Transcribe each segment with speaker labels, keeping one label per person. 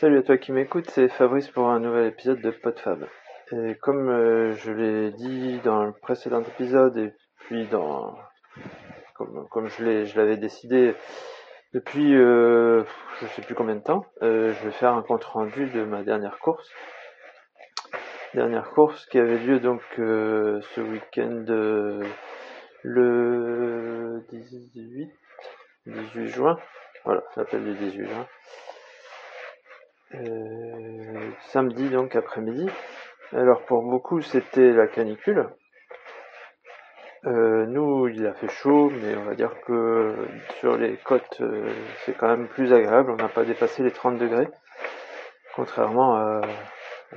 Speaker 1: Salut à toi qui m'écoute, c'est Fabrice pour un nouvel épisode de PodFab. Et comme euh, je l'ai dit dans le précédent épisode et puis dans comme, comme je l'avais décidé depuis euh, je sais plus combien de temps, euh, je vais faire un compte rendu de ma dernière course. Dernière course qui avait lieu donc euh, ce week-end le 18 18 juin. Voilà, l'appel du 18 juin. Euh, samedi donc après-midi. Alors pour beaucoup c'était la canicule. Euh, nous il a fait chaud mais on va dire que sur les côtes euh, c'est quand même plus agréable. On n'a pas dépassé les 30 degrés. Contrairement à,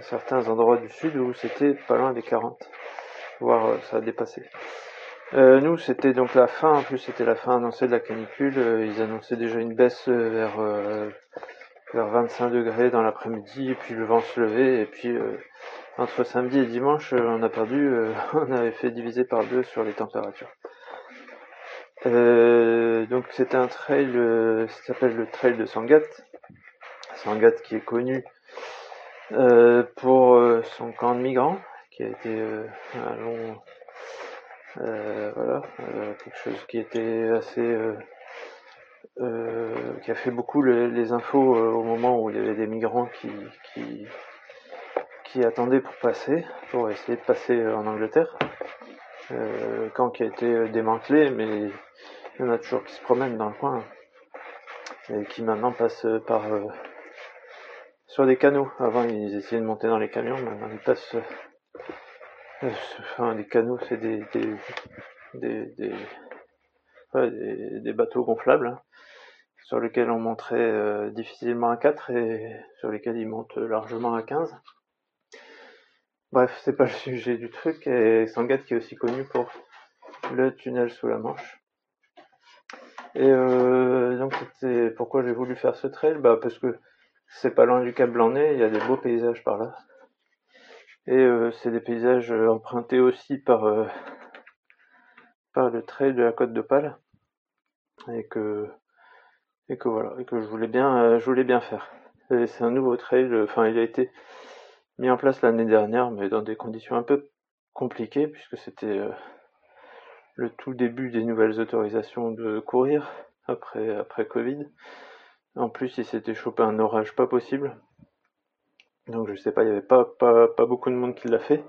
Speaker 1: certains endroits du sud où c'était pas loin des 40. Voire ça a dépassé. Nous, c'était donc la fin, en plus c'était la fin annoncée de la canicule. Ils annonçaient déjà une baisse vers, vers 25 degrés dans l'après-midi, et puis le vent se levait, et puis euh, entre samedi et dimanche, euh, on a perdu, euh, on avait fait diviser par deux sur les températures. Euh, donc c'était un trail, euh, ça s'appelle le trail de Sangat. Sangat qui est connu euh, pour son camp de migrants, qui a été un long, voilà, quelque chose qui était assez, euh, qui a fait beaucoup le- les infos euh, au moment où il y avait des migrants qui, attendaient pour passer, pour essayer de passer euh, en Angleterre. Euh, camp qui a été démantelé, mais il y en a toujours qui se promènent dans le coin et qui maintenant passent par sur des canaux. Avant, ils essayaient de monter dans les camions, maintenant ils passent. enfin, des canaux, c'est des des, des, des- bateaux gonflables sur lesquels on monterait euh, difficilement à 4 et sur lesquels ils montent largement à 15. Bref, c'est pas le sujet du truc. Et Sangat qui est aussi connu pour le tunnel sous la Manche. Et euh, donc c'était pourquoi j'ai voulu faire ce trail, bah parce que c'est pas loin du Cap Blanc-Nez, il y a des beaux paysages par là. Et euh, c'est des paysages empruntés aussi par par le trail de la Côte d'Opale et que et que voilà et que je voulais bien euh, faire. C'est un nouveau trail, enfin il a été mis en place l'année dernière, mais dans des conditions un peu compliquées puisque c'était euh, le tout début des nouvelles autorisations de courir après Covid. En plus, il s'était chopé un orage pas possible. Donc je sais pas, il y avait pas, pas, pas beaucoup de monde qui l'a fait.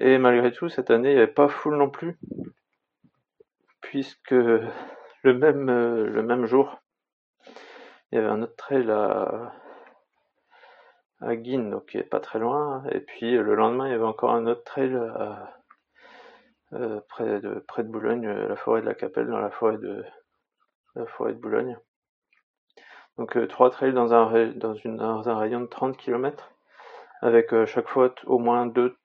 Speaker 1: Et malgré tout, cette année, il n'y avait pas full non plus, puisque le même, euh, le même jour, il y avait un autre trail à, à Guine, donc qui est pas très loin. Et puis le lendemain, il y avait encore un autre trail à, euh, près, de, près de Boulogne, euh, la forêt de la Capelle, dans la forêt de, la forêt de Boulogne. Donc trois trails dans un, dans, une, dans un rayon de 30 km, avec chaque fois au moins deux,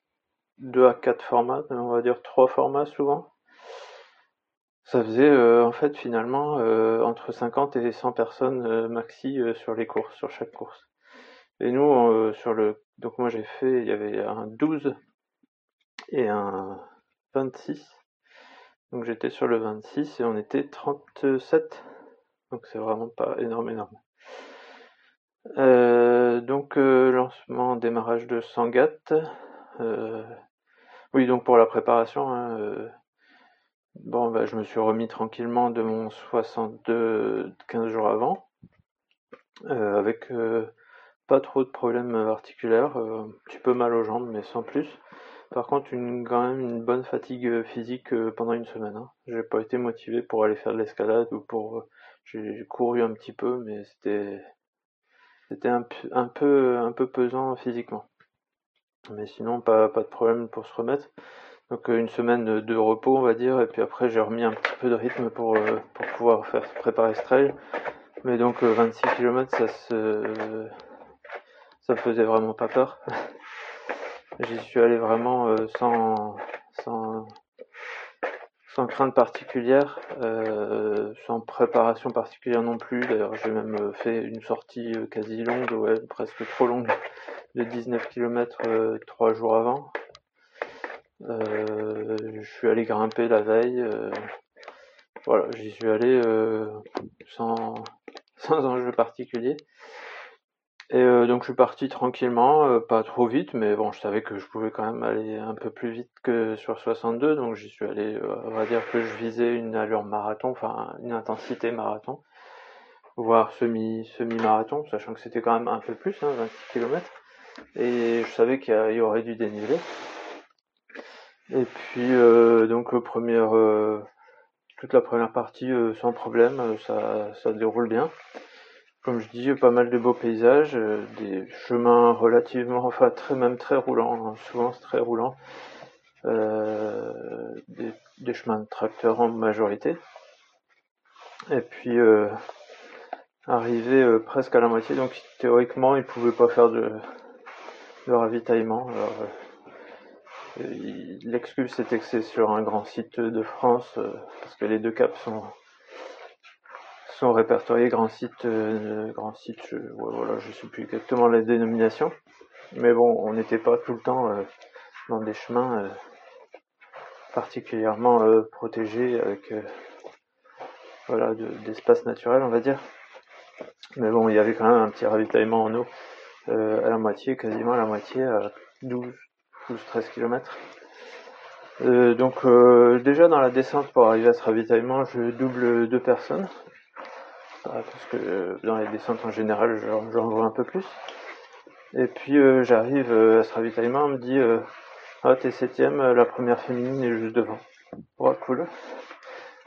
Speaker 1: deux à quatre formats, on va dire trois formats souvent. Ça faisait euh, en fait finalement euh, entre 50 et 100 personnes euh, maxi sur les courses, sur chaque course. Et nous, sur le, donc moi j'ai fait, il y avait un 12 et un 26. Donc j'étais sur le 26 et on était 37. Donc c'est vraiment pas énorme, énorme. Donc lancement, démarrage de Sangat. Euh, oui, donc pour la préparation, hein, bon, bah, je me suis remis tranquillement de mon 62 15 jours avant, euh, avec euh, pas trop de problèmes articulaires, euh, un petit peu mal aux jambes, mais sans plus. Par contre, une, quand même une bonne fatigue euh, physique pendant une semaine. Hein. J'ai pas été motivé pour aller faire de l'escalade ou pour. J'ai couru un petit peu, mais c'était c'était un, un peu un peu pesant physiquement. Mais sinon, pas, pas de problème pour se remettre. Donc euh, une semaine de, repos, on va dire, et puis après j'ai remis un petit peu de rythme pour, euh, pour pouvoir faire préparer ce trail. Mais donc euh, 26 km, ça se ça me faisait vraiment pas peur. J'y suis allé vraiment euh, sans, sans, sans crainte particulière, euh, sans préparation particulière non plus. D'ailleurs, j'ai même euh, fait une sortie euh, quasi longue, ouais, presque trop longue, de 19 km euh, trois jours avant. Euh, je suis allé grimper la veille. euh, voilà, j'y suis allé euh, sans, enjeu particulier. Et donc je suis parti tranquillement, pas trop vite, mais bon, je savais que je pouvais quand même aller un peu plus vite que sur 62, donc j'y suis allé, on va dire que je visais une allure marathon, enfin une intensité marathon, voire semi semi marathon, sachant que c'était quand même un peu plus, hein, 26 km, et je savais qu'il y, aurait du dénivelé. Et puis donc première toute la première partie sans problème, ça ça déroule bien comme je dis, pas mal de beaux paysages, euh, des chemins relativement, enfin très même très roulants, hein, souvent très roulant, euh, des, chemins de tracteurs en majorité. Et puis euh, arrivé presque à la moitié, donc théoriquement ils pouvaient pas faire de, de ravitaillement. L'excuse c'était que c'est sur un grand site de France, parce que les deux caps sont sont répertoriés grands sites, euh, grands sites, je, voilà, je sais plus exactement la dénomination, mais bon, on n'était pas tout le temps euh, dans des chemins euh, particulièrement protégés avec voilà d'espace naturel, on va dire. Mais bon, il y avait quand même un petit ravitaillement en eau à la moitié, quasiment à la moitié, à 12, 12-13 km. donc déjà dans la descente pour arriver à ce ravitaillement, je double deux personnes parce que euh, dans les descentes en général j'en vois un peu plus. Et puis euh, j'arrive euh, à ce ravitaillement, on me dit Ah t'es septième, la première féminine est juste devant. Oh cool.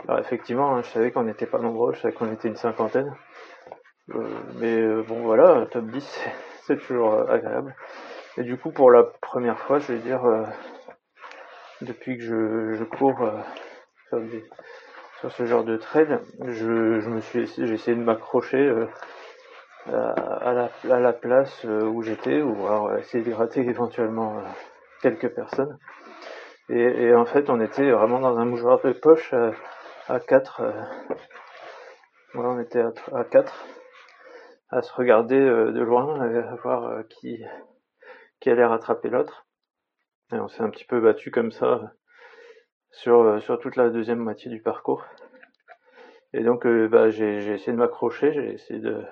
Speaker 1: Alors effectivement, hein, je savais qu'on n'était pas nombreux, je savais qu'on était une cinquantaine. mais bon voilà, top 10 c'est toujours agréable. Et du coup pour la première fois je vais dire depuis que je, je cours des, sur ce genre de trail, je, je me suis j'ai essayé de m'accrocher euh, à, la, à, la, place euh, où j'étais, ou alors essayer de gratter éventuellement euh, quelques personnes. Et, et, en fait, on était vraiment dans un mouchoir de poche à, quatre. voilà, on était à, quatre à se regarder de loin, à voir qui, allait rattraper l'autre. Et on s'est un petit peu battu comme ça sur, euh, sur toute la deuxième moitié du parcours. Et donc euh, bah, j'ai essayé de m'accrocher, j'ai essayé de,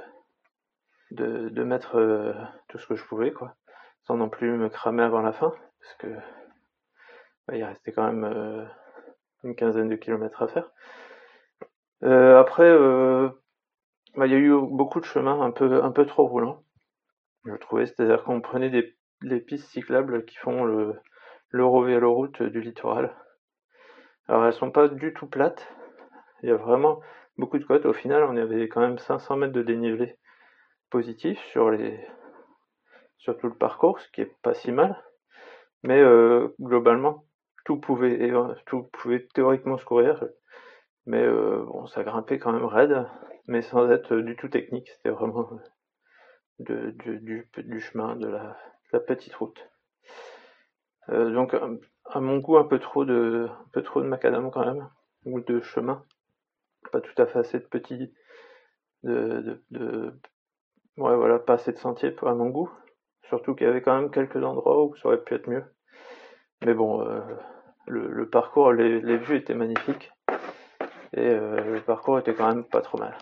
Speaker 1: de, de mettre euh, tout ce que je pouvais, quoi, sans non plus me cramer avant la fin, parce que bah, il restait quand même une quinzaine de kilomètres à faire. après, bah, il y a eu beaucoup de chemins un peu, un peu trop roulants, je trouvais, c'est-à-dire qu'on prenait des, des pistes cyclables qui font le l'euro-vélo-route du littoral. Alors elles sont pas du tout plates. Il y a vraiment beaucoup de côtes. Au final, on avait quand même 500 mètres de dénivelé positif sur les sur tout le parcours, ce qui est pas si mal. Mais euh, globalement, tout pouvait tout pouvait théoriquement se courir, mais euh, bon, ça grimpait quand même raide, mais sans être du tout technique. C'était vraiment de, du, du, chemin, de la, petite route. Euh, donc à mon goût un peu trop de un peu trop de macadam quand même ou de chemin. Pas tout à fait assez de petits de, ouais voilà pas assez de sentiers à mon goût. Surtout qu'il y avait quand même quelques endroits où ça aurait pu être mieux. Mais bon euh, le, parcours les, les, vues étaient magnifiques. Et euh, le parcours était quand même pas trop mal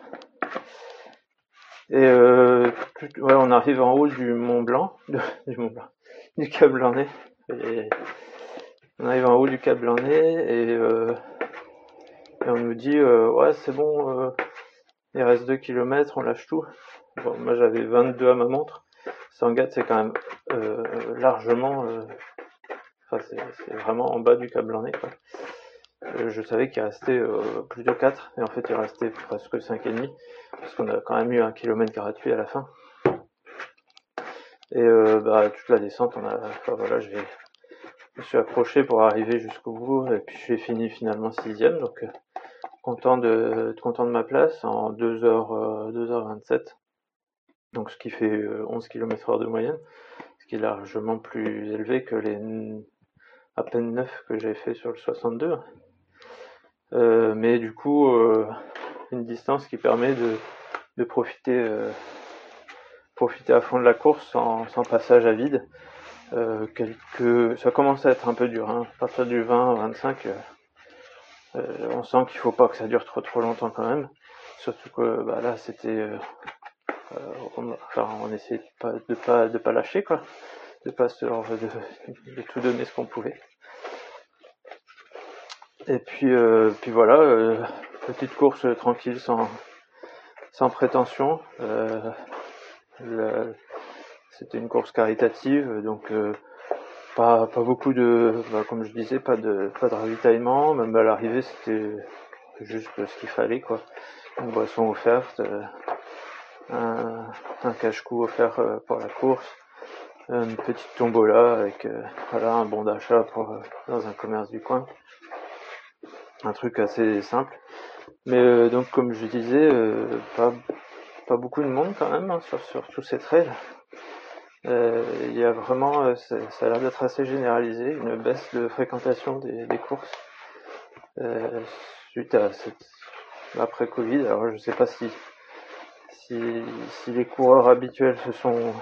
Speaker 1: et euh, ouais, on arrive en haut du Mont Blanc du Mont Blanc du Cap Blanc et on arrive en haut du Cap Blanc et, euh, et on nous dit euh, ouais c'est bon, euh, il reste 2 km, on lâche tout. Bon, moi j'avais 22 à ma montre. Sangat c'est quand même largement, enfin c'est vraiment en bas du Cap Blanc je savais qu'il restait plus de 4 et en fait il restait presque 5,5 parce qu'on a quand même eu un kilomètre gratuit à la fin. Et bah, toute la descente, on a, voilà, je vais, je me suis approché pour arriver jusqu'au bout et puis j'ai fini finalement sixième donc euh, content de ma place en 2h 2h27 donc ce qui fait 11 km heure de moyenne ce qui est largement plus élevé que les à peine 9 que j'avais fait sur le 62 euh, mais du coup euh, une distance qui permet de, de profiter profiter à fond de la course sans, sans passage à vide euh, quelques... ça commence à être un peu dur. Hein. À partir du 20, 25, euh, euh, on sent qu'il faut pas que ça dure trop trop longtemps quand même. Surtout que bah, là, c'était on, enfin, on essaie de pas, de pas, de pas lâcher, quoi. De pas se, de, de tout donner ce qu'on pouvait. Et puis, euh, puis voilà, euh, petite course tranquille, sans, sans prétention. Euh, c'était une course caritative, donc pas, pas beaucoup de, bah, comme je disais, pas de, pas de ravitaillement. Même à l'arrivée, c'était juste ce qu'il fallait, quoi. Une boisson offerte, un, cache-cou offert pour la course, une petite tombola avec voilà un bon d'achat dans un commerce du coin un truc assez simple. Mais euh, donc comme je disais, euh, pas, pas beaucoup de monde quand même hein, sur, sur tous ces trails. Euh, il y a vraiment, ça, a l'air d'être assez généralisé, une baisse de fréquentation des, des courses suite à cette après Covid. Alors je sais pas si, si, si les coureurs habituels se sont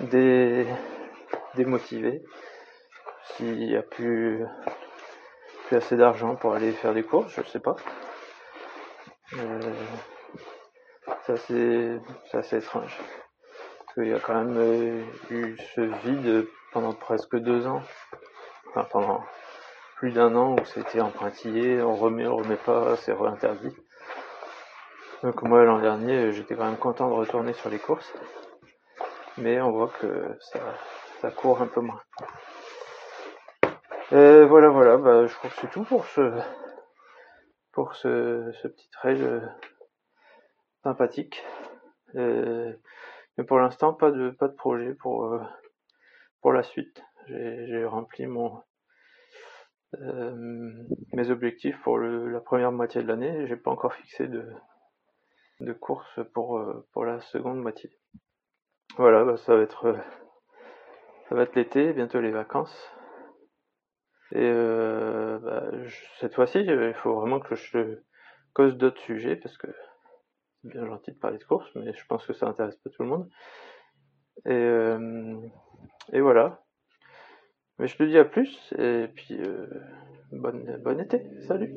Speaker 1: dé, démotivés, s'il y a plus assez d'argent pour aller faire des courses, je sais pas. Euh, ça c'est étrange. Parce y a quand même euh, eu ce vide pendant presque deux ans. Enfin pendant plus d'un an où c'était en pointillé, on remet, on remet pas, c'est interdit. Donc moi l'an dernier j'étais quand même content de retourner sur les courses. Mais on voit que ça court un peu moins. Et voilà, voilà, bah, je crois que c'est tout pour ce, pour ce, petit trail euh, sympathique. mais pour l'instant, pas de, pas de projet pour, euh, pour la suite. J'ai rempli mon, euh, mes objectifs pour la première moitié de l'année. J'ai pas encore fixé de, de course pour, pour la seconde moitié. Voilà, bah, ça va être, ça va être l'été, bientôt les vacances. Et euh, bah, cette fois-ci, il faut vraiment que je cause d'autres sujets parce que c'est bien gentil de parler de course, mais je pense que ça intéresse pas tout le monde. Et, euh, et voilà. Mais je te dis à plus et puis euh, bonne, bon été. Salut